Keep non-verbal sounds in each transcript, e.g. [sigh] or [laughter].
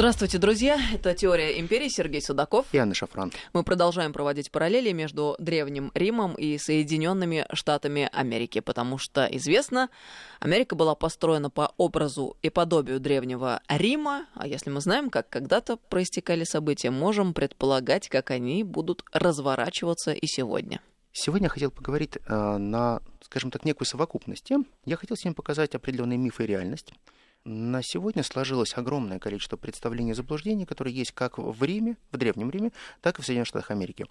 Здравствуйте, друзья. Это «Теория империи». Сергей Судаков. И Анна Шафран. Мы продолжаем проводить параллели между Древним Римом и Соединенными Штатами Америки, потому что, известно, Америка была построена по образу и подобию Древнего Рима, а если мы знаем, как когда-то проистекали события, можем предполагать, как они будут разворачиваться и сегодня. Сегодня я хотел поговорить э, на, скажем так, некую совокупность тем. Я хотел сегодня показать определенные мифы и реальность. На сегодня сложилось огромное количество представлений и заблуждений, которые есть как в Риме, в Древнем Риме, так и в Соединенных Штатах Америки.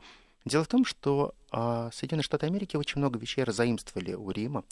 Дело в том, что а, Соединенные Штаты Америки очень много вещей разаимствовали у Рима.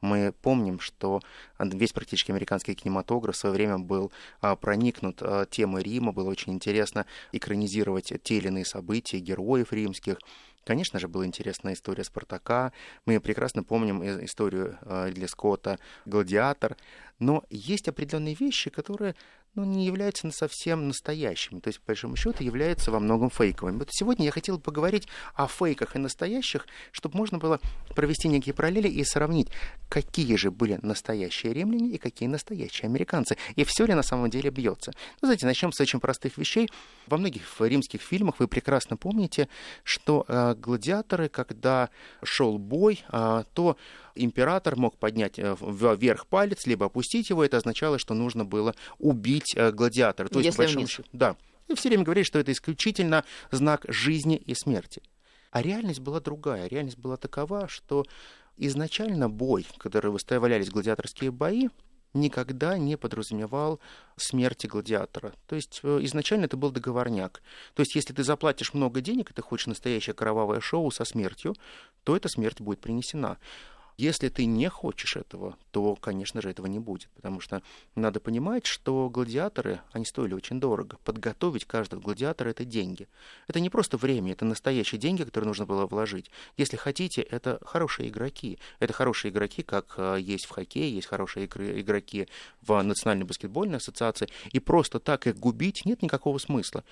Мы помним, что весь практически американский кинематограф в свое время был а, проникнут а, темой Рима, было очень интересно экранизировать те или иные события, героев римских. Конечно же, была интересная история Спартака. Мы прекрасно помним историю Эдли Скотта «Гладиатор». Но есть определенные вещи, которые ну, не являются совсем настоящими. То есть, по большому счету, являются во многом фейковыми. Вот сегодня я хотел поговорить о фейках и настоящих, чтобы можно было провести некие параллели и сравнить, какие же были настоящие римляне и какие настоящие американцы. И все ли на самом деле бьется. Ну, знаете, начнем с очень простых вещей. Во многих римских фильмах вы прекрасно помните, что э, гладиаторы, когда шел бой, э, то император мог поднять э, вверх палец, либо опустить его. Это означало, что нужно было убить э, гладиатора. То есть, Если вниз. Да. И все время говорили, что это исключительно знак жизни и смерти. А реальность была другая. Реальность была такова, что изначально бой, который выставлялись гладиаторские бои, никогда не подразумевал смерти гладиатора. То есть э, изначально это был договорняк. То есть если ты заплатишь много денег, и ты хочешь настоящее кровавое шоу со смертью, то эта смерть будет принесена. Если ты не хочешь этого, то, конечно же, этого не будет, потому что надо понимать, что гладиаторы, они стоили очень дорого. Подготовить каждого гладиатора — это деньги. Это не просто время, это настоящие деньги, которые нужно было вложить. Если хотите, это хорошие игроки. Это хорошие игроки, как а, есть в хоккее, есть хорошие игроки в Национальной баскетбольной ассоциации, и просто так их губить нет никакого смысла.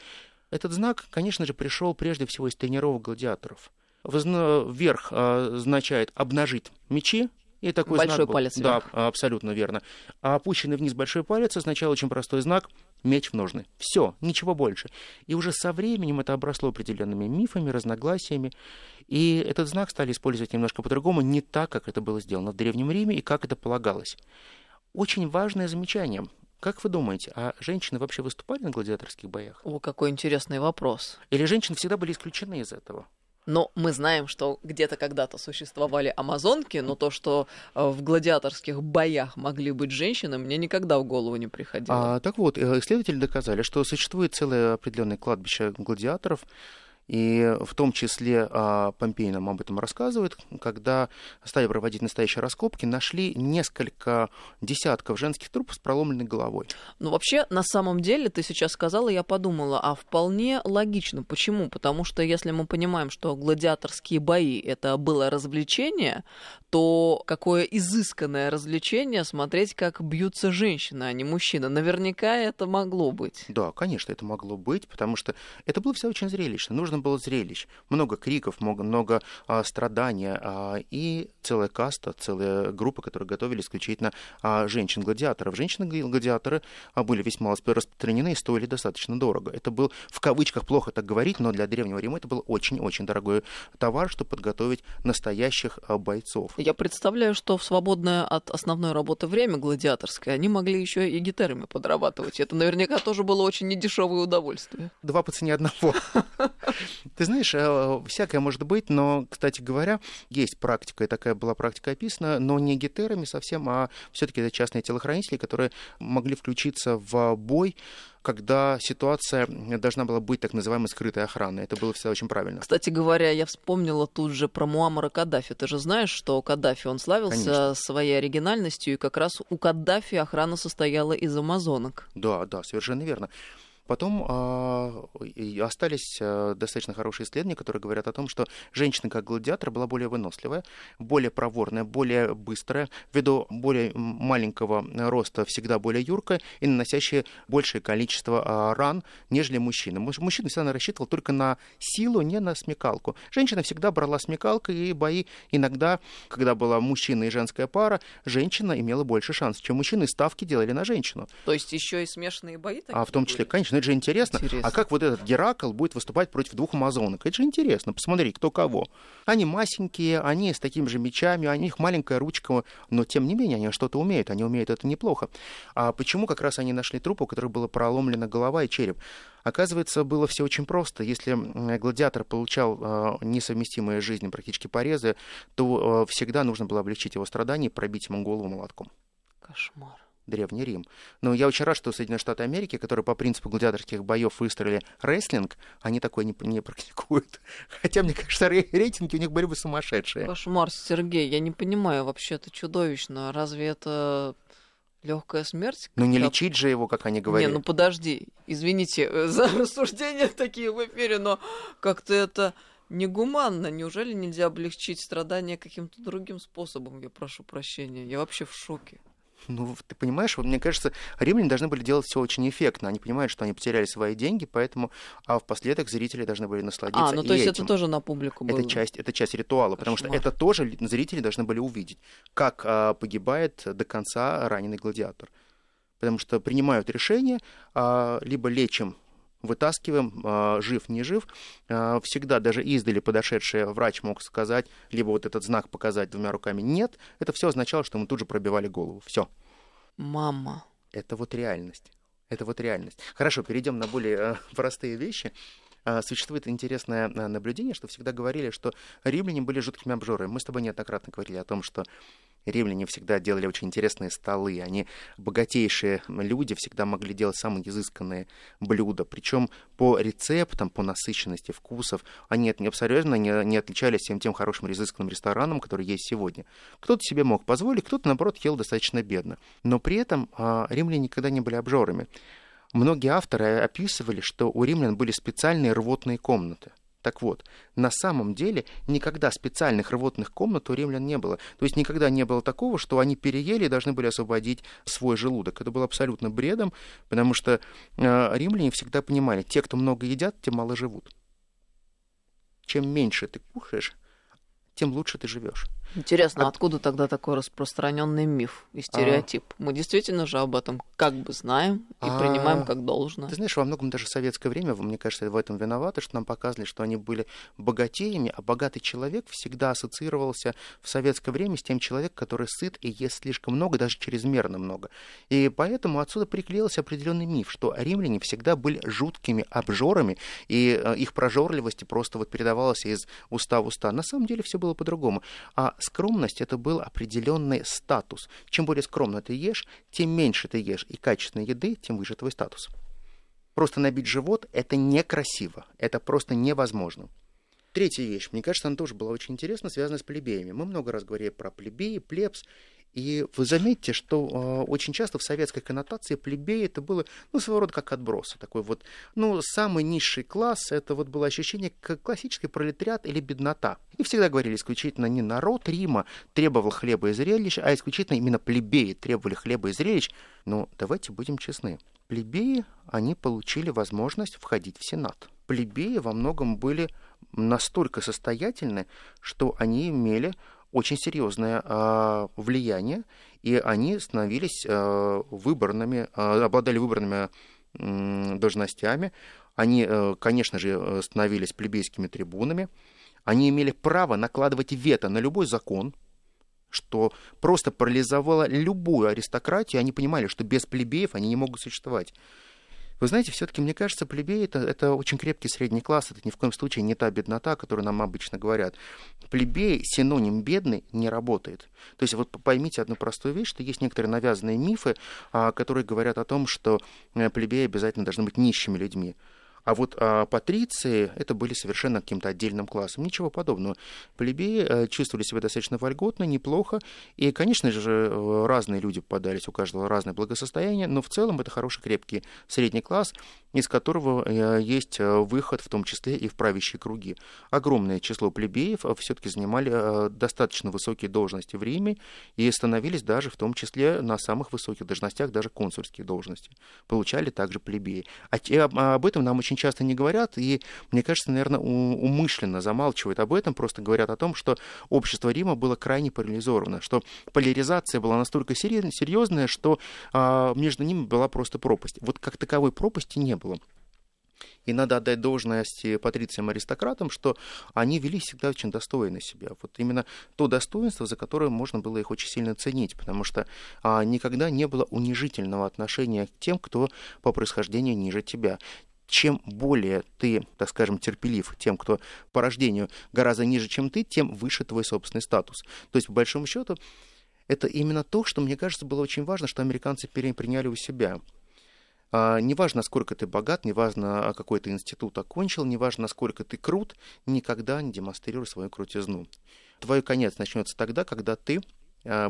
Этот знак, конечно же, пришел прежде всего из тренировок гладиаторов вверх а, означает обнажить мечи, и такой большой знак был. палец вверх. Да, абсолютно верно. А опущенный вниз большой палец означал очень простой знак меч в ножны. Все, ничего больше. И уже со временем это обросло определенными мифами, разногласиями. И этот знак стали использовать немножко по-другому, не так, как это было сделано в Древнем Риме и как это полагалось. Очень важное замечание. Как вы думаете, а женщины вообще выступали на гладиаторских боях? О, какой интересный вопрос. Или женщины всегда были исключены из этого? Но мы знаем, что где-то когда-то существовали амазонки, но то, что э, в гладиаторских боях могли быть женщины, мне никогда в голову не приходило. А, так вот, э, исследователи доказали, что существует целое определенное кладбище гладиаторов, и в том числе а, Помпей нам об этом рассказывает, когда стали проводить настоящие раскопки, нашли несколько десятков женских трупов с проломленной головой. Ну, вообще, на самом деле, ты сейчас сказала, я подумала, а вполне логично. Почему? Потому что если мы понимаем, что гладиаторские бои это было развлечение, то какое изысканное развлечение смотреть, как бьются женщины, а не мужчины. Наверняка это могло быть. Да, конечно, это могло быть, потому что это было все очень зрелищно. Нужно было зрелищ. Много криков, много, много а, страдания. А, и целая каста, целая группа, которые готовили исключительно а, женщин-гладиаторов. Женщины-гладиаторы а, были весьма распространены и стоили достаточно дорого. Это был, в кавычках, плохо так говорить, но для Древнего Рима это был очень-очень дорогой товар, чтобы подготовить настоящих а, бойцов. Я представляю, что в свободное от основной работы время гладиаторское они могли еще и гитарами подрабатывать. Это наверняка тоже было очень недешевое удовольствие. Два по цене одного. [laughs] Ты знаешь, э, всякое может быть, но, кстати говоря, есть практика, и такая была практика описана, но не гетерами совсем, а все-таки это частные телохранители, которые могли включиться в бой когда ситуация должна была быть так называемой скрытой охраной. Это было всегда очень правильно. Кстати говоря, я вспомнила тут же про Муаммара Каддафи. Ты же знаешь, что Каддафи, он славился Конечно. своей оригинальностью, и как раз у Каддафи охрана состояла из амазонок. Да, да, совершенно верно. Потом э, остались э, достаточно хорошие исследования, которые говорят о том, что женщина как гладиатор была более выносливая, более проворная, более быстрая, ввиду более маленького роста всегда более юркая и наносящая большее количество э, ран, нежели мужчина. Мужчина всегда рассчитывал только на силу, не на смекалку. Женщина всегда брала смекалку, и бои иногда, когда была мужчина и женская пара, женщина имела больше шансов, чем мужчины, ставки делали на женщину. То есть еще и смешанные бои? А в том числе, были? конечно, это же интересно. интересно. А как вот этот Геракл будет выступать против двух амазонок? Это же интересно. Посмотри, кто кого. Они масенькие, они с такими же мечами, у них маленькая ручка, но тем не менее они что-то умеют, они умеют это неплохо. А почему как раз они нашли труп, у которого была проломлена голова и череп? Оказывается, было все очень просто. Если гладиатор получал э, несовместимые с жизнью практически порезы, то э, всегда нужно было облегчить его страдания и пробить ему голову молотком. Кошмар. Древний Рим. Но я очень рад, что Соединенные Штаты Америки, которые по принципу гладиаторских боев выстроили рестлинг, они такое не, не практикуют. [laughs] Хотя, мне кажется, рейтинги у них были бы сумасшедшие. Кошмар, Сергей, я не понимаю, вообще это чудовищно. Разве это легкая смерть? Ну не лечить же его, как они говорят. Не, ну подожди, извините [laughs] за рассуждения такие в эфире, но как-то это негуманно. Неужели нельзя облегчить страдания каким-то другим способом? Я прошу прощения. Я вообще в шоке. Ну, ты понимаешь, вот мне кажется, римляне должны были делать все очень эффектно. Они понимают, что они потеряли свои деньги, поэтому а впоследок зрители должны были насладиться. А, ну то есть этим. это тоже на публику было. Это часть, это часть ритуала, Кошмар. потому что это тоже зрители должны были увидеть, как а, погибает до конца раненый гладиатор. Потому что принимают решение, а, либо лечим вытаскиваем, а, жив, не жив. А, всегда даже издали подошедший врач мог сказать, либо вот этот знак показать двумя руками «нет». Это все означало, что мы тут же пробивали голову. Все. Мама. Это вот реальность. Это вот реальность. Хорошо, перейдем на более э, простые вещи. А, существует интересное а, наблюдение, что всегда говорили, что римляне были жуткими обжорами. Мы с тобой неоднократно говорили о том, что римляне всегда делали очень интересные столы. Они, богатейшие люди, всегда могли делать самые изысканные блюда. Причем по рецептам, по насыщенности вкусов, они абсолютно не, не отличались тем, тем хорошим изысканным рестораном, который есть сегодня. Кто-то себе мог позволить, кто-то, наоборот, ел достаточно бедно. Но при этом а, римляне никогда не были обжорами. Многие авторы описывали, что у римлян были специальные рвотные комнаты. Так вот, на самом деле никогда специальных рвотных комнат у римлян не было. То есть никогда не было такого, что они переели и должны были освободить свой желудок. Это было абсолютно бредом, потому что э, римляне всегда понимали, те, кто много едят, те мало живут. Чем меньше ты кушаешь, тем лучше ты живешь. Интересно, а... откуда тогда такой распространенный миф и стереотип? А... Мы действительно же об этом как бы знаем и а... принимаем как должное. Ты знаешь, во многом даже советское время, мне кажется, в этом виноваты, что нам показывали, что они были богатеями, а богатый человек всегда ассоциировался в советское время с тем человеком, который сыт и ест слишком много, даже чрезмерно много. И поэтому отсюда приклеился определенный миф, что римляне всегда были жуткими обжорами, и э, их прожорливость просто вот передавалась из уста в уста. На самом деле все было по-другому. А скромность это был определенный статус. Чем более скромно ты ешь, тем меньше ты ешь и качественной еды, тем выше твой статус. Просто набить живот – это некрасиво, это просто невозможно. Третья вещь, мне кажется, она тоже была очень интересна, связана с плебеями. Мы много раз говорили про плебеи, плебс, и вы заметите, что э, очень часто в советской коннотации плебеи это было, ну, своего рода как отбросы. Такой вот, ну, самый низший класс, это вот было ощущение как классический пролетариат или беднота. И всегда говорили исключительно не народ Рима требовал хлеба и зрелищ, а исключительно именно плебеи требовали хлеба и зрелищ. Но давайте будем честны. Плебеи, они получили возможность входить в Сенат. Плебеи во многом были настолько состоятельны, что они имели очень серьезное э, влияние, и они становились э, выборными, э, обладали выборными э, должностями. Они, э, конечно же, становились плебейскими трибунами. Они имели право накладывать вето на любой закон, что просто парализовало любую аристократию. Они понимали, что без плебеев они не могут существовать. Вы знаете, все-таки, мне кажется, плебей это, это очень крепкий средний класс, это ни в коем случае не та беднота, которую нам обычно говорят. Плебей, синоним бедный, не работает. То есть вот поймите одну простую вещь, что есть некоторые навязанные мифы, а, которые говорят о том, что э, плебеи обязательно должны быть нищими людьми. А вот а, патриции это были совершенно каким-то отдельным классом. Ничего подобного. Плебеи а, чувствовали себя достаточно вольготно, неплохо. И, конечно же, разные люди попадались, у каждого разное благосостояние, но в целом это хороший крепкий средний класс. из которого э, есть э, выход, в том числе и в правящие круги. Огромное число плебеев все-таки занимали достаточно высокие должности в Риме и становились даже в том числе на самых высоких должностях, даже консульские должности. Получали также плебеи. А об этом нам очень часто не говорят, и, мне кажется, наверное, умышленно замалчивают об этом, просто говорят о том, что общество Рима было крайне парализовано, что поляризация была настолько серьезная, что а, между ними была просто пропасть. Вот как таковой пропасти не было. И надо отдать должность патрициям-аристократам, что они вели всегда очень достойно себя. Вот именно то достоинство, за которое можно было их очень сильно ценить, потому что а, никогда не было унижительного отношения к тем, кто по происхождению ниже тебя чем более ты, так скажем, терпелив тем, кто по рождению гораздо ниже, чем ты, тем выше твой собственный статус. То есть, по большому счету, это именно то, что, мне кажется, было очень важно, что американцы переняли у себя. А, неважно, насколько ты богат, неважно, какой ты институт окончил, неважно, насколько ты крут, никогда не демонстрируй свою крутизну. Твой конец начнется тогда, когда ты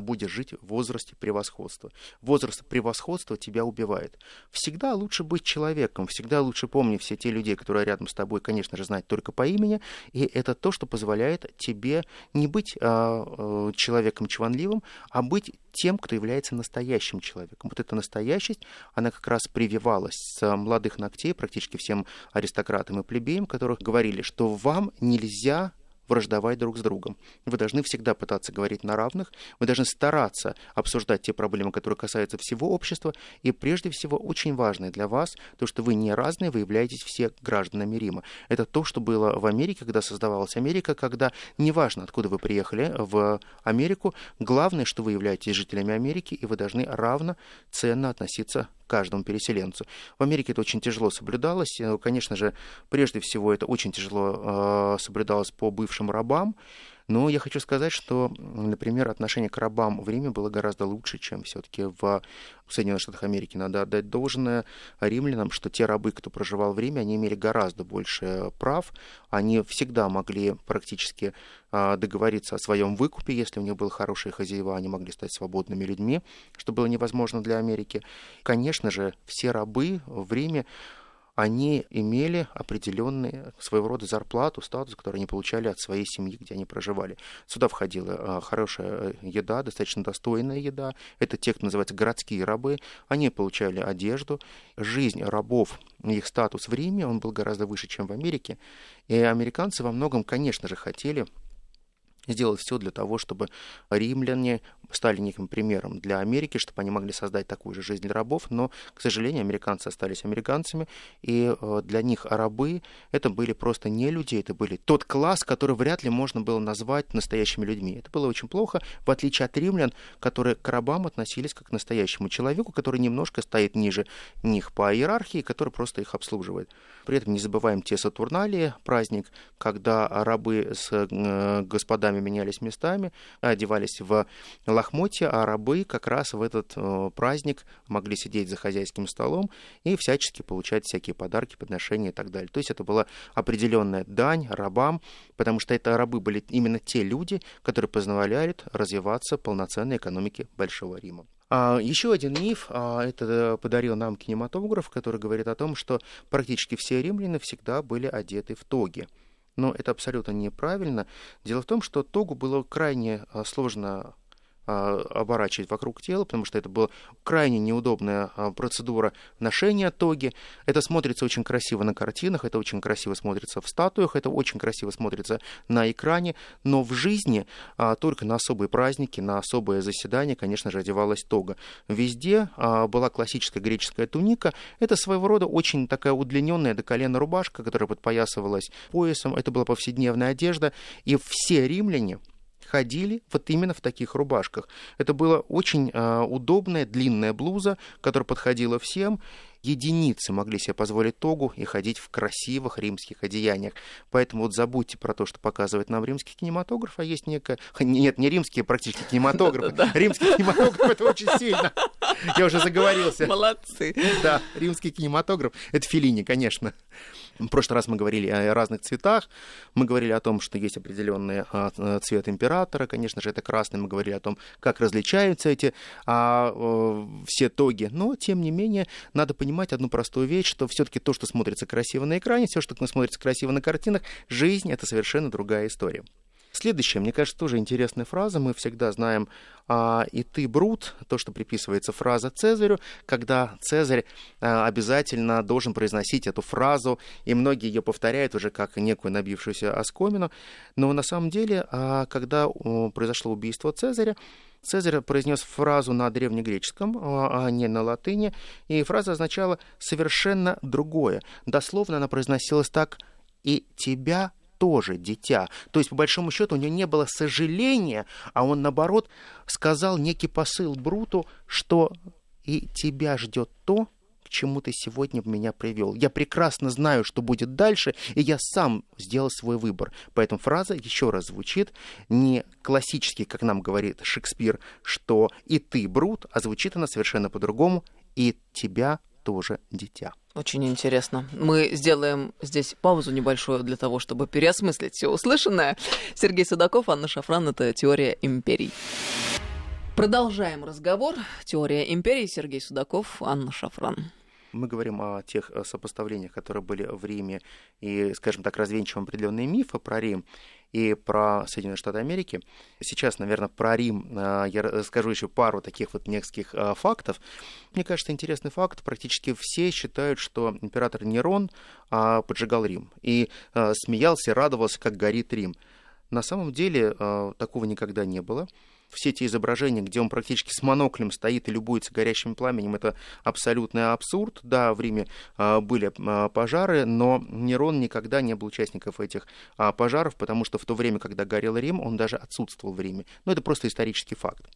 будешь жить в возрасте превосходства. Возраст превосходства тебя убивает. Всегда лучше быть человеком, всегда лучше помнить все те людей, которые рядом с тобой, конечно же, знать только по имени, и это то, что позволяет тебе не быть а, человеком чванливым, а быть тем, кто является настоящим человеком. Вот эта настоящесть, она как раз прививалась с молодых ногтей практически всем аристократам и плебеям, которых говорили, что вам нельзя враждовать друг с другом. Вы должны всегда пытаться говорить на равных, вы должны стараться обсуждать те проблемы, которые касаются всего общества, и прежде всего очень важное для вас, то, что вы не разные, вы являетесь все гражданами Рима. Это то, что было в Америке, когда создавалась Америка, когда неважно, откуда вы приехали в Америку, главное, что вы являетесь жителями Америки, и вы должны равно ценно относиться каждому переселенцу. В Америке это очень тяжело соблюдалось. Э, конечно же, прежде всего это очень тяжело э, соблюдалось по бывшим рабам. Но я хочу сказать, что, например, отношение к рабам в Риме было гораздо лучше, чем все-таки в Соединенных Штатах Америки. Надо отдать должное римлянам, что те рабы, кто проживал в Риме, они имели гораздо больше прав. Они всегда могли практически а, договориться о своем выкупе, если у них был хороший хозяева, они могли стать свободными людьми, что было невозможно для Америки. Конечно же, все рабы в Риме они имели определенные своего рода зарплату, статус, который они получали от своей семьи, где они проживали. Сюда входила а, хорошая еда, достаточно достойная еда. Это те, кто называется городские рабы. Они получали одежду. Жизнь рабов, их статус в Риме, он был гораздо выше, чем в Америке. И американцы во многом, конечно же, хотели сделать все для того, чтобы римляне стали неким примером для Америки, чтобы они могли создать такую же жизнь для рабов, но, к сожалению, американцы остались американцами, и э, для них рабы это были просто не люди, это были тот класс, который вряд ли можно было назвать настоящими людьми. Это было очень плохо, в отличие от римлян, которые к рабам относились как к настоящему человеку, который немножко стоит ниже них по иерархии, который просто их обслуживает. При этом не забываем те Сатурналии, праздник, когда рабы с э, господами менялись местами, одевались в лохмотья, а рабы как раз в этот э, праздник могли сидеть за хозяйским столом и всячески получать всякие подарки, подношения и так далее. То есть это была определенная дань рабам, потому что это рабы были именно те люди, которые позволяли развиваться полноценной экономике Большого Рима. А, еще один миф, а, это подарил нам кинематограф, который говорит о том, что практически все римляне всегда были одеты в тоги. Но это абсолютно неправильно. Дело в том, что тогу было крайне а, сложно оборачивать вокруг тела, потому что это была крайне неудобная а, процедура ношения тоги. Это смотрится очень красиво на картинах, это очень красиво смотрится в статуях, это очень красиво смотрится на экране, но в жизни а, только на особые праздники, на особые заседания, конечно же, одевалась тога. Везде была классическая греческая туника. Это своего рода очень такая удлиненная до колена рубашка, которая подпоясывалась поясом. Это была повседневная одежда. И все римляне, ходили вот именно в таких рубашках. Это была очень э, удобная длинная блуза, которая подходила всем. Единицы могли себе позволить тогу и ходить в красивых римских одеяниях. Поэтому вот забудьте про то, что показывает нам римский кинематограф, а есть некая... [laughs] Нет, не римский, а практически кинематограф. [laughs] Римский кинематограф — это очень сильно. Я уже заговорился. Молодцы. Да, римский кинематограф — это Филини, конечно. В прошлый раз мы говорили о разных цветах, мы говорили о том, что есть определенный а, э, цвет императора, конечно же, это красный, мы говорили о том, как различаются эти а, все тоги, но, тем не менее, надо понимать, понимать одну простую вещь, что все-таки то, что смотрится красиво на экране, все, что смотрится красиво на картинах, жизнь — это совершенно другая история. Следующая, мне кажется, тоже интересная фраза. Мы всегда знаем а, «и ты, Брут», то, что приписывается фраза Цезарю, когда Цезарь а, обязательно должен произносить эту фразу, и многие ее повторяют уже как некую набившуюся оскомину. Но на самом деле, а, когда произошло убийство Цезаря, Цезарь произнес фразу на древнегреческом, а, а не на латыни, и фраза означала совершенно другое. Дословно она произносилась так «и тебя тоже дитя. То есть, по большому счету, у него не было сожаления, а он, наоборот, сказал некий посыл Бруту, что и тебя ждет то, к чему ты сегодня меня привел. Я прекрасно знаю, что будет дальше, и я сам сделал свой выбор. Поэтому фраза еще раз звучит не классически, как нам говорит Шекспир, что и ты брут, а звучит она совершенно по-другому, и тебя тоже дитя. Очень интересно. Мы сделаем здесь паузу небольшую для того, чтобы переосмыслить все услышанное. Сергей Судаков, Анна Шафран, это «Теория империй». Продолжаем разговор. «Теория империй», Сергей Судаков, Анна Шафран. Мы говорим о тех э, сопоставлениях, которые были в Риме, и, скажем так, развенчиваем определенные мифы про Рим и про Соединенные Штаты Америки. Сейчас, наверное, про Рим э, я скажу еще пару таких вот нескольких э, фактов. Мне кажется, интересный факт. Практически все считают, что император Нерон а, поджигал Рим и смеялся, радовался, как горит Рим. На самом деле такого никогда не было все эти изображения, где он практически с моноклем стоит и любуется горящим пламенем, это абсолютный абсурд. Да, в Риме а, были а, пожары, но Нерон никогда не был участником этих а, пожаров, потому что в то время, когда горел Рим, он даже отсутствовал в Риме. Но это просто исторический факт.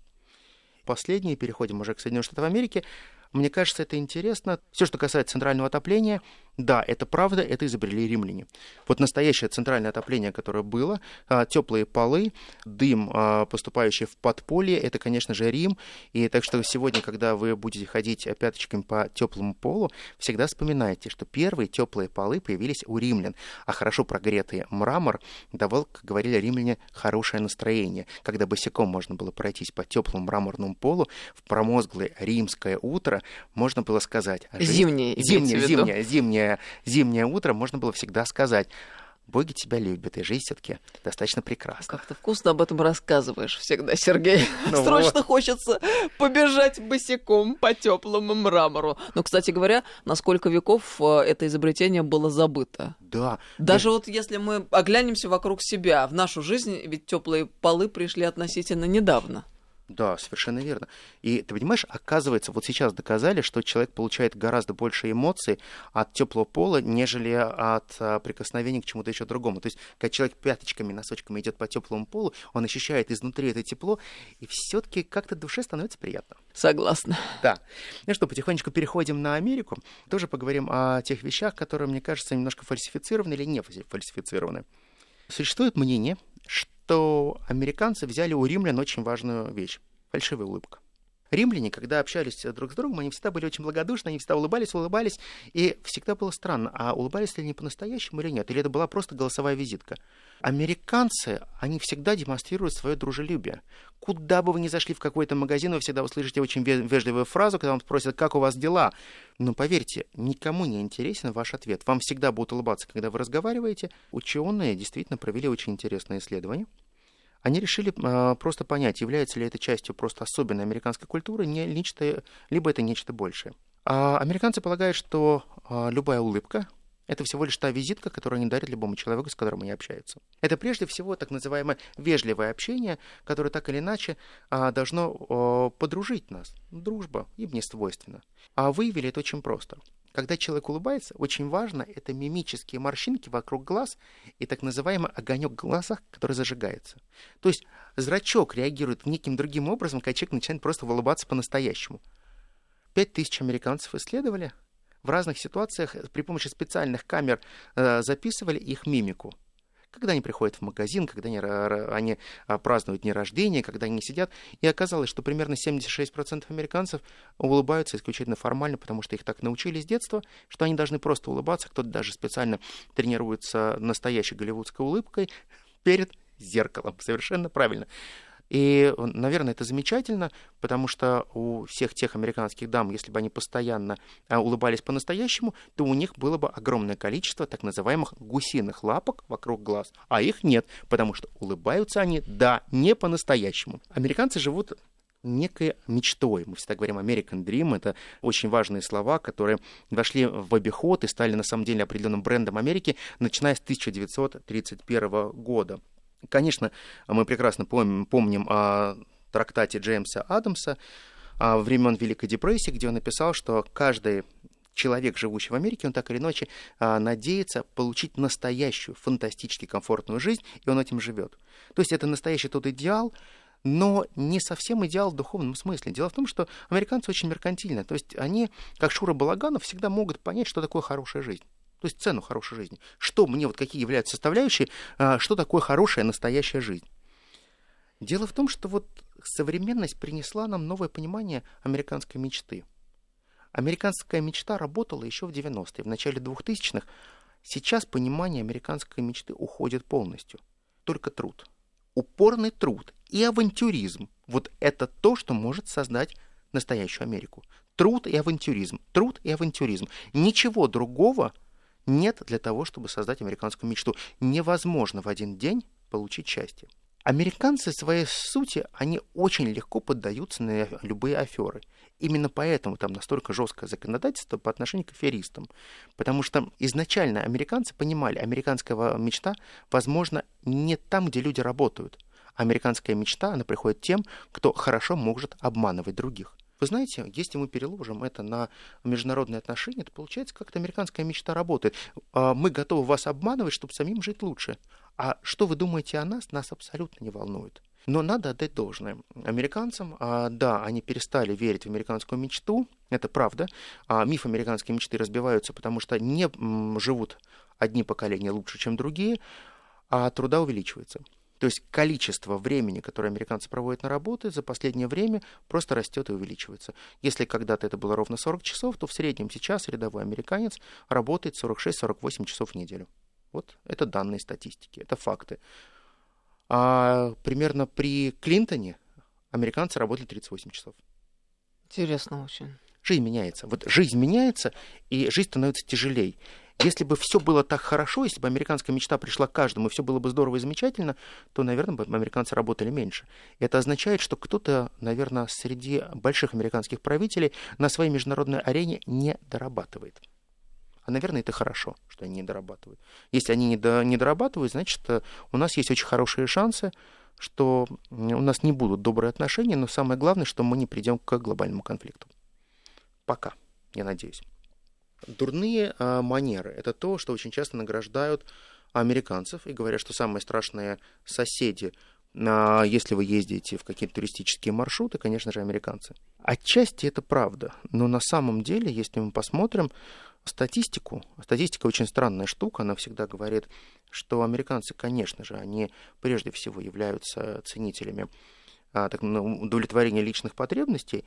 Последнее, переходим уже к Соединенным Штатам Америки. Мне кажется, это интересно. Все, что касается центрального отопления, да, это правда, это изобрели римляне. Вот настоящее центральное отопление, которое было, а, теплые полы, дым, а, поступающий в подполье, это, конечно же, Рим. И так что сегодня, когда вы будете ходить пяточками по теплому полу, всегда вспоминайте, что первые теплые полы появились у римлян, а хорошо прогретый мрамор давал, как говорили римляне, хорошее настроение. Когда босиком можно было пройтись по теплому мраморному полу в промозглое римское утро, можно было сказать... Зимнее, зимнее, зимнее, зимнее зимнее, зимнее утро можно было всегда сказать, боги тебя любят, и жизнь все-таки достаточно прекрасна. Как ты вкусно об этом рассказываешь всегда, Сергей. [laughs] Ну Срочно вот. хочется побежать босиком по теплому мрамору. Но, кстати говоря, на сколько веков э, это изобретение было забыто? Да. Даже да. вот если мы оглянемся вокруг себя, в нашу жизнь ведь теплые полы пришли относительно недавно. Да, совершенно верно. И ты понимаешь, оказывается, вот сейчас доказали, что человек получает гораздо больше эмоций от теплого пола, нежели от а, прикосновения к чему-то еще другому. То есть, когда человек пяточками, носочками идет по теплому полу, он ощущает изнутри это тепло, и все-таки как-то душе становится приятно. Согласна. Да. Ну что, потихонечку переходим на Америку. Тоже поговорим о тех вещах, которые, мне кажется, немножко фальсифицированы или не фальсифицированы. Существует мнение, что американцы взяли у римлян очень важную вещь – фальшивая улыбка. Римляне, когда общались друг с другом, они всегда были очень благодушны, они всегда улыбались, улыбались, и всегда было странно, а улыбались ли они по-настоящему или нет, или это была просто голосовая визитка. Американцы, они всегда демонстрируют свое дружелюбие. Куда бы вы ни зашли в какой-то магазин, вы всегда услышите очень вежливую фразу, когда вам спросят, как у вас дела. Но поверьте, никому не интересен ваш ответ. Вам всегда будут улыбаться, когда вы разговариваете. Ученые действительно провели очень интересное исследование они решили э, просто понять, является ли это частью просто особенной американской культуры, не нечто, либо это нечто большее. А американцы полагают, что э, любая улыбка это всего лишь та визитка, которую они дарят любому человеку, с которым они общаются. Это прежде всего так называемое вежливое общение, которое так или иначе а, должно а, подружить нас. Дружба им не свойственна. А выявили это очень просто. Когда человек улыбается, очень важно это мимические морщинки вокруг глаз и так называемый огонек в глазах, который зажигается. То есть зрачок реагирует неким другим образом, когда человек начинает просто улыбаться по-настоящему. Пять тысяч американцев исследовали, в разных ситуациях при помощи специальных камер э, записывали их мимику когда они приходят в магазин, когда они, они а, празднуют дни рождения, когда они сидят. И оказалось, что примерно 76% американцев улыбаются исключительно формально, потому что их так научили с детства, что они должны просто улыбаться. Кто-то даже специально тренируется настоящей голливудской улыбкой перед зеркалом. Совершенно правильно. И, наверное, это замечательно, потому что у всех тех американских дам, если бы они постоянно а, улыбались по-настоящему, то у них было бы огромное количество так называемых гусиных лапок вокруг глаз. А их нет, потому что улыбаются они, да, не по-настоящему. Американцы живут некой мечтой. Мы всегда говорим American Dream. Это очень важные слова, которые вошли в обиход и стали на самом деле определенным брендом Америки, начиная с 1931 года. Конечно, мы прекрасно помним, помним о трактате Джеймса Адамса времен Великой депрессии, где он написал, что каждый человек, живущий в Америке, он так или иначе а, надеется получить настоящую, фантастически комфортную жизнь, и он этим живет. То есть это настоящий тот идеал, но не совсем идеал в духовном смысле. Дело в том, что американцы очень меркантильны. То есть они, как Шура Балаганов, всегда могут понять, что такое хорошая жизнь. То есть цену хорошей жизни. Что мне, вот какие являются составляющие, а, что такое хорошая настоящая жизнь. Дело в том, что вот современность принесла нам новое понимание американской мечты. Американская мечта работала еще в 90-е, в начале 2000-х. Сейчас понимание американской мечты уходит полностью. Только труд. Упорный труд и авантюризм. Вот это то, что может создать настоящую Америку. Труд и авантюризм. Труд и авантюризм. Ничего другого нет для того, чтобы создать американскую мечту. Невозможно в один день получить счастье. Американцы своей сути, они очень легко поддаются на любые аферы. Именно поэтому там настолько жесткое законодательство по отношению к аферистам. Потому что изначально американцы понимали, американская мечта, возможно, не там, где люди работают. Американская мечта, она приходит тем, кто хорошо может обманывать других. Вы знаете, если мы переложим это на международные отношения, то получается, как-то американская мечта работает. А, мы готовы вас обманывать, чтобы самим жить лучше. А что вы думаете о нас, нас абсолютно не волнует. Но надо отдать должное. Американцам, а, да, они перестали верить в американскую мечту, это правда. А миф американской мечты разбиваются, потому что не живут одни поколения лучше, чем другие, а труда увеличивается. То есть количество времени, которое американцы проводят на работе, за последнее время просто растет и увеличивается. Если когда-то это было ровно 40 часов, то в среднем сейчас рядовой американец работает 46-48 часов в неделю. Вот это данные статистики, это факты. А примерно при Клинтоне американцы работали 38 часов. Интересно очень. Жизнь меняется. Вот жизнь меняется, и жизнь становится тяжелее. Если бы все было так хорошо, если бы американская мечта пришла к каждому, и все было бы здорово и замечательно, то, наверное, бы американцы работали меньше. Это означает, что кто-то, наверное, среди больших американских правителей на своей международной арене не дорабатывает. А, наверное, это хорошо, что они не дорабатывают. Если они не, до, не дорабатывают, значит, э, у нас есть очень хорошие шансы, что у нас не будут добрые отношения, но самое главное, что мы не придем к глобальному конфликту. Пока, я надеюсь. Дурные а, манеры – это то, что очень часто награждают американцев и говорят, что самые страшные соседи, а, если вы ездите в какие-то туристические маршруты, конечно же, американцы. Отчасти это правда, но на самом деле, если мы посмотрим статистику, статистика очень странная штука, она всегда говорит, что американцы, конечно же, они прежде всего являются ценителями а, так, ну, удовлетворения личных потребностей,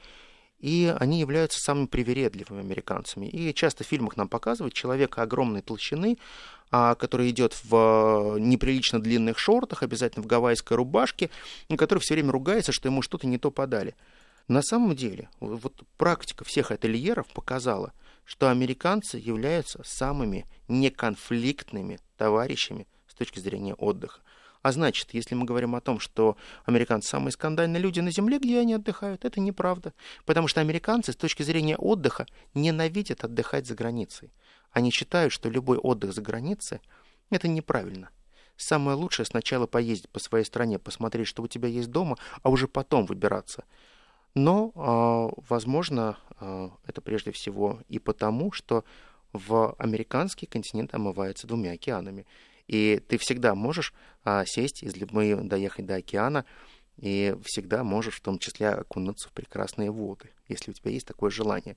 и они являются самыми привередливыми американцами. И часто в фильмах нам показывают человека огромной толщины, а, который идет в неприлично длинных шортах, обязательно в гавайской рубашке, который все время ругается, что ему что-то не то подали. На самом деле, вот практика всех ательеров показала, что американцы являются самыми неконфликтными товарищами с точки зрения отдыха. А значит, если мы говорим о том, что американцы самые скандальные люди на Земле, где они отдыхают, это неправда. Потому что американцы с точки зрения отдыха ненавидят отдыхать за границей. Они считают, что любой отдых за границей – это неправильно. Самое лучшее сначала поездить по своей стране, посмотреть, что у тебя есть дома, а уже потом выбираться. Но, а, возможно, а, это прежде всего и потому, что в американский континент омывается двумя океанами. И ты всегда можешь а, сесть из Либмы, доехать до океана, и всегда можешь в том числе окунуться в прекрасные воды, если у тебя есть такое желание.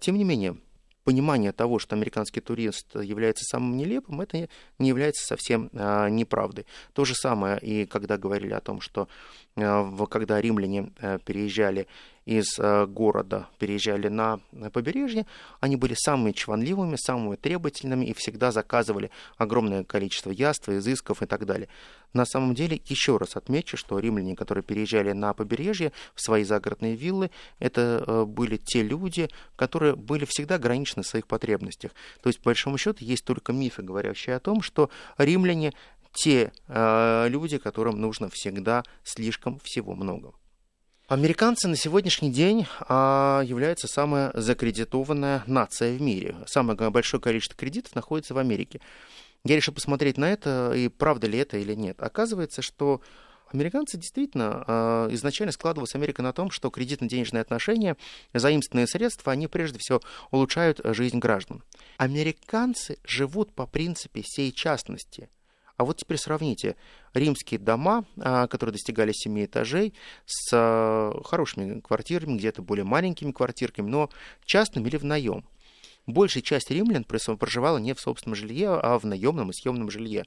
Тем не менее, понимание того, что американский турист является самым нелепым, это не является совсем а, неправдой. То же самое и когда говорили о том, что когда римляне переезжали из э, города переезжали на побережье, они были самыми чванливыми, самыми требовательными и всегда заказывали огромное количество яств, изысков и так далее. На самом деле, еще раз отмечу, что римляне, которые переезжали на побережье в свои загородные виллы, это э, были те люди, которые были всегда ограничены в своих потребностях. То есть, по большому счету, есть только мифы, говорящие о том, что римляне те э, люди, которым нужно всегда слишком всего много. Американцы на сегодняшний день а, являются самая закредитованная нация в мире. Самое большое количество кредитов находится в Америке. Я решил посмотреть на это, и правда ли это или нет. Оказывается, что Американцы действительно а, изначально складывалась Америка на том, что кредитно-денежные отношения, заимственные средства, они прежде всего улучшают жизнь граждан. Американцы живут по принципе сей частности. А вот теперь сравните римские дома, а, которые достигали семи этажей, с а, хорошими квартирами, где-то более маленькими квартирками, но частными или в наем. Большая часть римлян проживала не в собственном жилье, а в наемном и съемном жилье.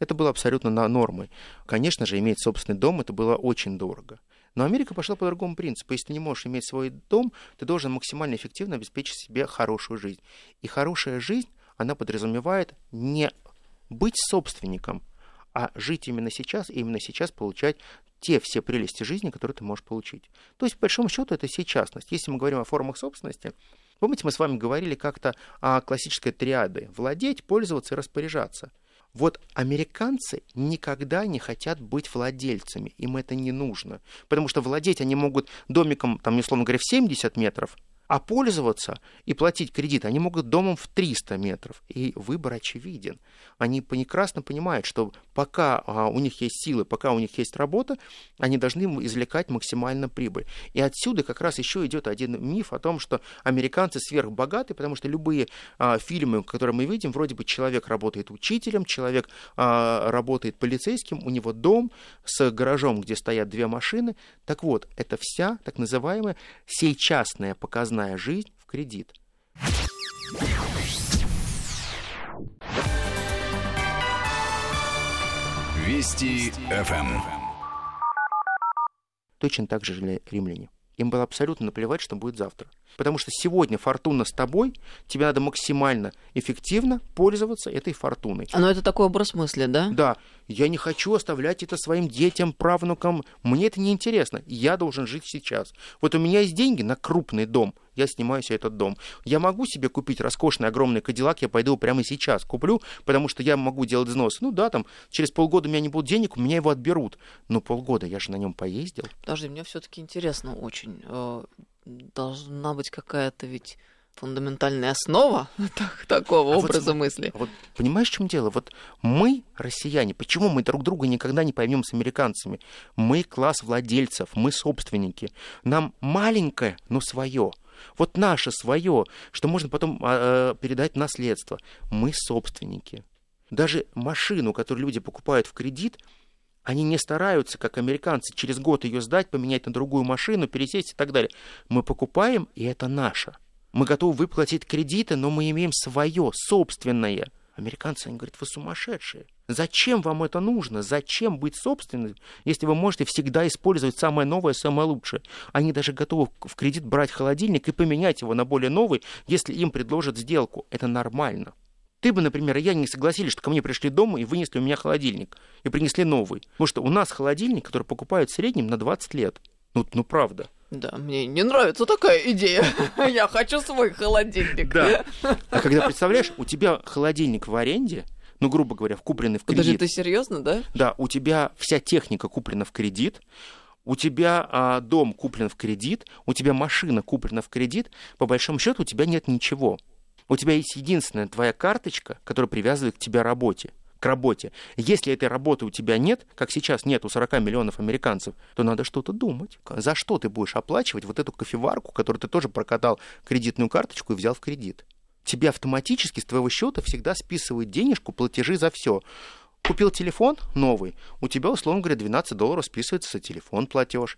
Это было абсолютно на нормой. Конечно же, иметь собственный дом это было очень дорого. Но Америка пошла по другому принципу. Если ты не можешь иметь свой дом, ты должен максимально эффективно обеспечить себе хорошую жизнь. И хорошая жизнь, она подразумевает не быть собственником, а жить именно сейчас и именно сейчас получать те все прелести жизни, которые ты можешь получить. То есть, по большому счету, это сейчасность. Если мы говорим о формах собственности, помните, мы с вами говорили как-то о классической триады – владеть, пользоваться и распоряжаться. Вот американцы никогда не хотят быть владельцами, им это не нужно. Потому что владеть они могут домиком, там, условно говоря, в 70 метров, а пользоваться и платить кредит они могут домом в 300 метров. И выбор очевиден. Они прекрасно понимают, что пока а, у них есть силы, пока у них есть работа, они должны извлекать максимально прибыль. И отсюда как раз еще идет один миф о том, что американцы сверхбогаты, потому что любые а, фильмы, которые мы видим, вроде бы человек работает учителем, человек а, работает полицейским, у него дом с гаражом, где стоят две машины. Так вот, это вся так называемая сейчасная показная земная жизнь в кредит. Вести ФМ. Точно так же жили римляне. Им было абсолютно наплевать, что будет завтра. Потому что сегодня фортуна с тобой, тебе надо максимально эффективно пользоваться этой фортуной. А, Но это такой образ мысли, да? Да. Я не хочу оставлять это своим детям, правнукам. Мне это не интересно. Я должен жить сейчас. Вот у меня есть деньги на крупный дом. Я снимаю себе этот дом. Я могу себе купить роскошный огромный кадиллак, я пойду прямо сейчас куплю, потому что я могу делать взнос. Ну да, там через полгода у меня не будет денег, у меня его отберут. Но полгода я же на нем поездил. Подожди, мне все-таки интересно очень. Э, должна быть какая-то ведь фундаментальная основа [laughs] так, такого а образа вот, мысли. Вот понимаешь, в чем дело? Вот мы, россияне, почему мы друг друга никогда не поймем с американцами? Мы класс владельцев, мы собственники. Нам маленькое, но свое. Вот наше свое, что можно потом э, передать наследство. Мы собственники. Даже машину, которую люди покупают в кредит, они не стараются, как американцы, через год ее сдать, поменять на другую машину, пересесть и так далее. Мы покупаем, и это наше. Мы готовы выплатить кредиты, но мы имеем свое, собственное. Американцы, они говорят, вы сумасшедшие. Зачем вам это нужно? Зачем быть собственным, если вы можете всегда использовать самое новое, самое лучшее? Они даже готовы в кредит брать холодильник и поменять его на более новый, если им предложат сделку. Это нормально. Ты бы, например, и я не согласились, что ко мне пришли дома и вынесли у меня холодильник. И принесли новый. Потому что у нас холодильник, который покупают в среднем на 20 лет. Ну, ну правда. Да, мне не нравится такая идея. Я хочу свой холодильник. Да. А когда, представляешь, у тебя холодильник в аренде, ну, грубо говоря, купленный в кредит. Подожди, ты серьезно, да? Да, у тебя вся техника куплена в кредит, у тебя а, дом куплен в кредит, у тебя машина куплена в кредит, по большому счету у тебя нет ничего. У тебя есть единственная твоя карточка, которая привязывает к тебе работе к работе. Если этой работы у тебя нет, как сейчас нет у 40 миллионов американцев, то надо что-то думать. За что ты будешь оплачивать вот эту кофеварку, которую ты тоже прокатал кредитную карточку и взял в кредит? Тебе автоматически с твоего счета всегда списывают денежку, платежи за все. Купил телефон новый, у тебя, условно говоря, 12 долларов списывается за телефон платеж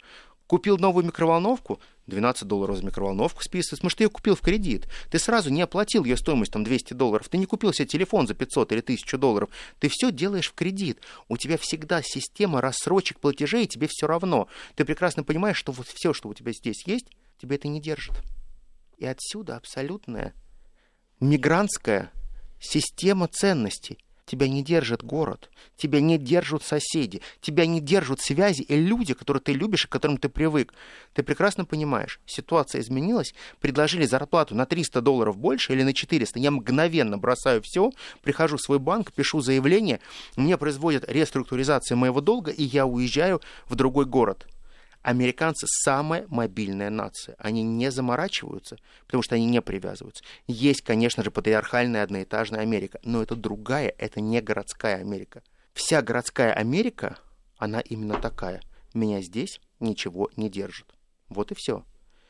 Купил новую микроволновку, 12 долларов за микроволновку списывается, что ты ее купил в кредит. Ты сразу не оплатил ее стоимость, там, 200 долларов. Ты не купил себе телефон за 500 или 1000 долларов. Ты все делаешь в кредит. У тебя всегда система рассрочек платежей, и тебе все равно. Ты прекрасно понимаешь, что вот все, что у тебя здесь есть, тебе это не держит. И отсюда абсолютная мигрантская система ценностей – тебя не держит город, тебя не держат соседи, тебя не держат связи и люди, которые ты любишь и к которым ты привык. Ты прекрасно понимаешь, ситуация изменилась, предложили зарплату на 300 долларов больше или на 400, я мгновенно бросаю все, прихожу в свой банк, пишу заявление, мне производят реструктуризацию моего долга, и я уезжаю в другой город. Американцы самая мобильная нация. Они не заморачиваются, потому что они не привязываются. Есть, конечно же, патриархальная одноэтажная Америка, но это другая, это не городская Америка. Вся городская Америка, она именно такая. Меня здесь ничего не держит. Вот и все.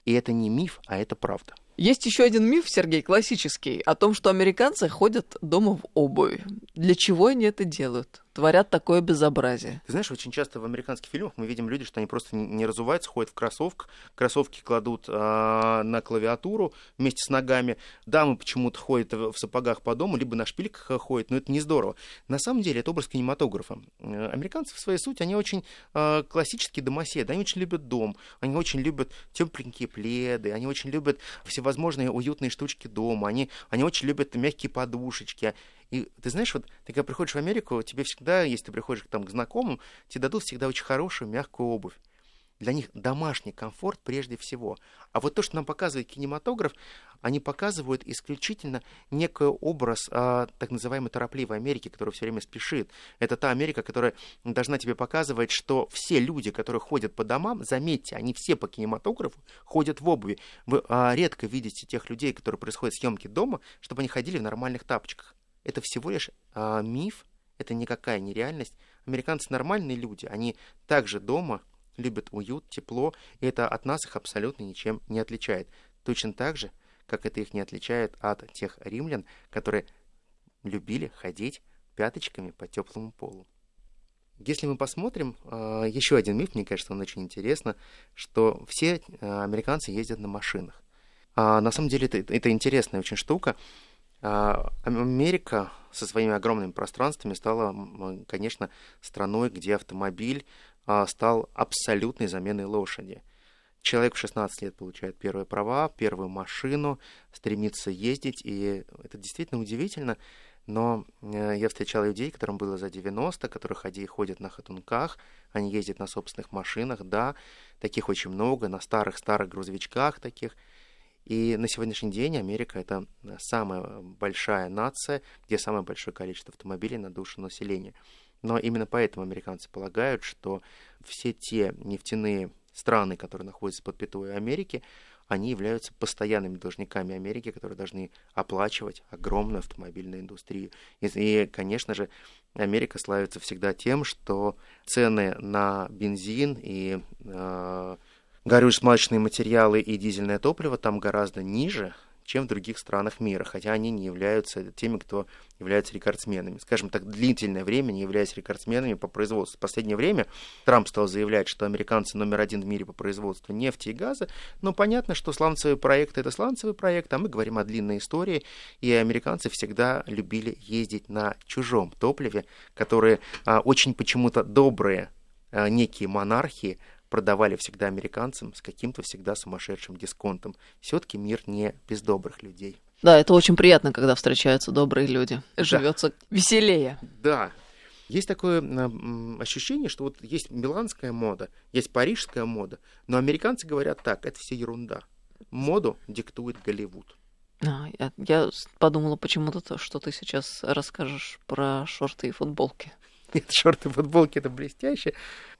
И это не миф, а это правда. Есть еще один миф, Сергей, классический, о том, что американцы ходят дома в обуви. Для чего они это делают? Творят такое безобразие. Ты знаешь, очень часто в американских фильмах мы видим люди, что они просто не разуваются, ходят в кроссовках, кроссовки кладут э, на клавиатуру вместе с ногами. Дамы почему-то ходят в сапогах по дому, либо на шпильках ходят, но это не здорово. На самом деле это образ кинематографа. Э, американцы в своей сути, они очень э, классические домоседы, они очень любят дом, они очень любят тепленькие пледы, они очень любят всевозможные уютные штучки дома, они, они очень любят мягкие подушечки. И ты знаешь, вот ты когда приходишь в Америку, тебе всегда, если ты приходишь там, к знакомым, тебе дадут всегда очень хорошую, мягкую обувь. Для них домашний комфорт прежде всего. А вот то, что нам показывает кинематограф, они показывают исключительно некий образ а, так называемой торопливой Америки, которая все время спешит. Это та Америка, которая должна тебе показывать, что все люди, которые ходят по домам, заметьте, они все по кинематографу ходят в обуви. Вы а, редко видите тех людей, которые происходят съемки дома, чтобы они ходили в нормальных тапочках. Это всего лишь а, миф, это никакая не реальность. Американцы нормальные люди, они также дома любят уют, тепло, и это от нас их абсолютно ничем не отличает. Точно так же, как это их не отличает от тех римлян, которые любили ходить пяточками по теплому полу. Если мы посмотрим, э, еще один миф, мне кажется, он очень интересно, что все э, американцы ездят на машинах. А на самом деле это, это интересная очень штука. А, Америка со своими огромными пространствами стала, конечно, страной, где автомобиль а, стал абсолютной заменой лошади. Человек в 16 лет получает первые права, первую машину, стремится ездить, и это действительно удивительно. Но э, я встречал людей, которым было за 90, которые ходи, ходят на хатунках, они ездят на собственных машинах, да, таких очень много, на старых-старых грузовичках таких – и на сегодняшний день Америка это самая большая нация, где самое большое количество автомобилей на душу населения. Но именно поэтому американцы полагают, что все те нефтяные страны, которые находятся под пятой Америки, они являются постоянными должниками Америки, которые должны оплачивать огромную автомобильную индустрию. И, и, конечно же, Америка славится всегда тем, что цены на бензин и э, горюче-смазочные материалы и дизельное топливо там гораздо ниже, чем в других странах мира, хотя они не являются теми, кто являются рекордсменами. Скажем так, длительное время не являясь рекордсменами по производству. В последнее время Трамп стал заявлять, что американцы номер один в мире по производству нефти и газа, но понятно, что сланцевый проект — это сланцевый проект, а мы говорим о длинной истории, и американцы всегда любили ездить на чужом топливе, которые а, очень почему-то добрые а, некие монархии продавали всегда американцам с каким-то всегда сумасшедшим дисконтом. Все-таки мир не без добрых людей. Да, это очень приятно, когда встречаются добрые люди. Живется да. веселее. Да. Есть такое ощущение, что вот есть миланская мода, есть парижская мода, но американцы говорят так, это все ерунда. Моду диктует Голливуд. А, я, я подумала почему-то, что ты сейчас расскажешь про шорты и футболки. [laughs] Нет, шорты и футболки это блестяще.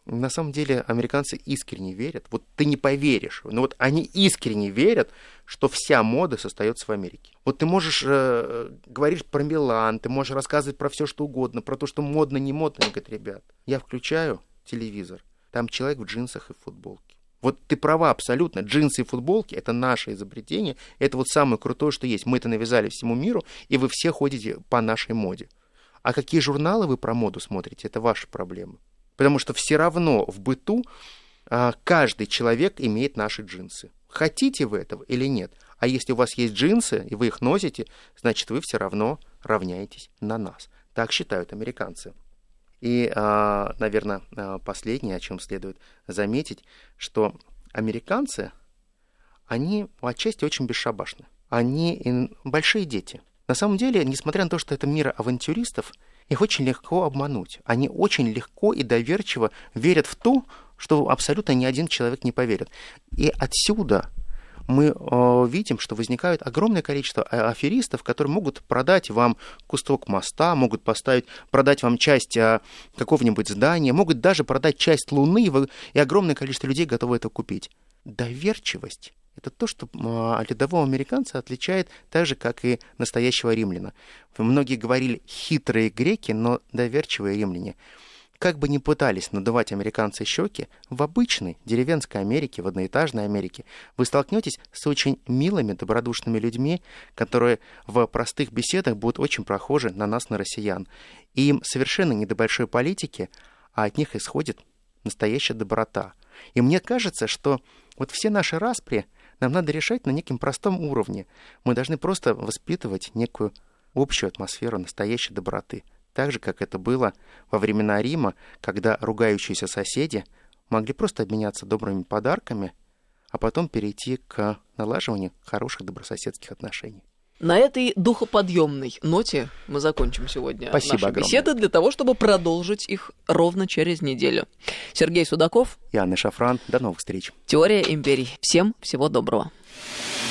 На самом деле американцы искренне верят, вот ты не поверишь, но вот они искренне верят, что вся мода состоится в Америке. Вот ты можешь э, говорить про Милан, ты можешь рассказывать про все что угодно, про то, что модно, не модно. Говорят, ребят, я включаю телевизор, там человек в джинсах и футболке. Вот ты права абсолютно. Джинсы и футболки — это наше изобретение. Это вот самое крутое, что есть. Мы это навязали всему миру, и вы все ходите по нашей моде. А какие журналы вы про моду смотрите, это ваши проблемы. Потому что все равно в быту а, каждый человек имеет наши джинсы. Хотите вы этого или нет? А если у вас есть джинсы, и вы их носите, значит, вы все равно равняетесь на нас. Так считают американцы. И, а, наверное, а, последнее, о чем следует заметить, что американцы, они отчасти очень бесшабашны. Они большие дети. На самом деле, несмотря на то, что это мир авантюристов, их очень легко обмануть. Они очень легко и доверчиво верят в то, что абсолютно ни один человек не поверит. И отсюда мы э, видим, что возникает огромное количество а, аферистов, которые могут продать вам кусок моста, могут поставить, продать вам часть э, какого-нибудь здания, могут даже продать часть Луны, и огромное количество людей готовы это купить. Доверчивость – это то, что э, рядового американца отличает так же, как и настоящего римляна. Многие говорили хитрые греки, но доверчивые римляне – как бы ни пытались надувать американцы щеки, в обычной деревенской Америке, в одноэтажной Америке, вы столкнетесь с очень милыми, добродушными людьми, которые в простых беседах будут очень похожи на нас, на россиян. И им совершенно не до большой политики, а от них исходит настоящая доброта. И мне кажется, что вот все наши распри нам надо решать на неким простом уровне. Мы должны просто воспитывать некую общую атмосферу настоящей доброты так же, как это было во времена Рима, когда ругающиеся соседи могли просто обменяться добрыми подарками, а потом перейти к налаживанию хороших добрососедских отношений. На этой духоподъемной ноте мы закончим сегодня Спасибо наши огромное. беседы для того, чтобы продолжить их ровно через неделю. Сергей Судаков. И Анна Шафран. До новых встреч. Теория империй. Всем всего доброго.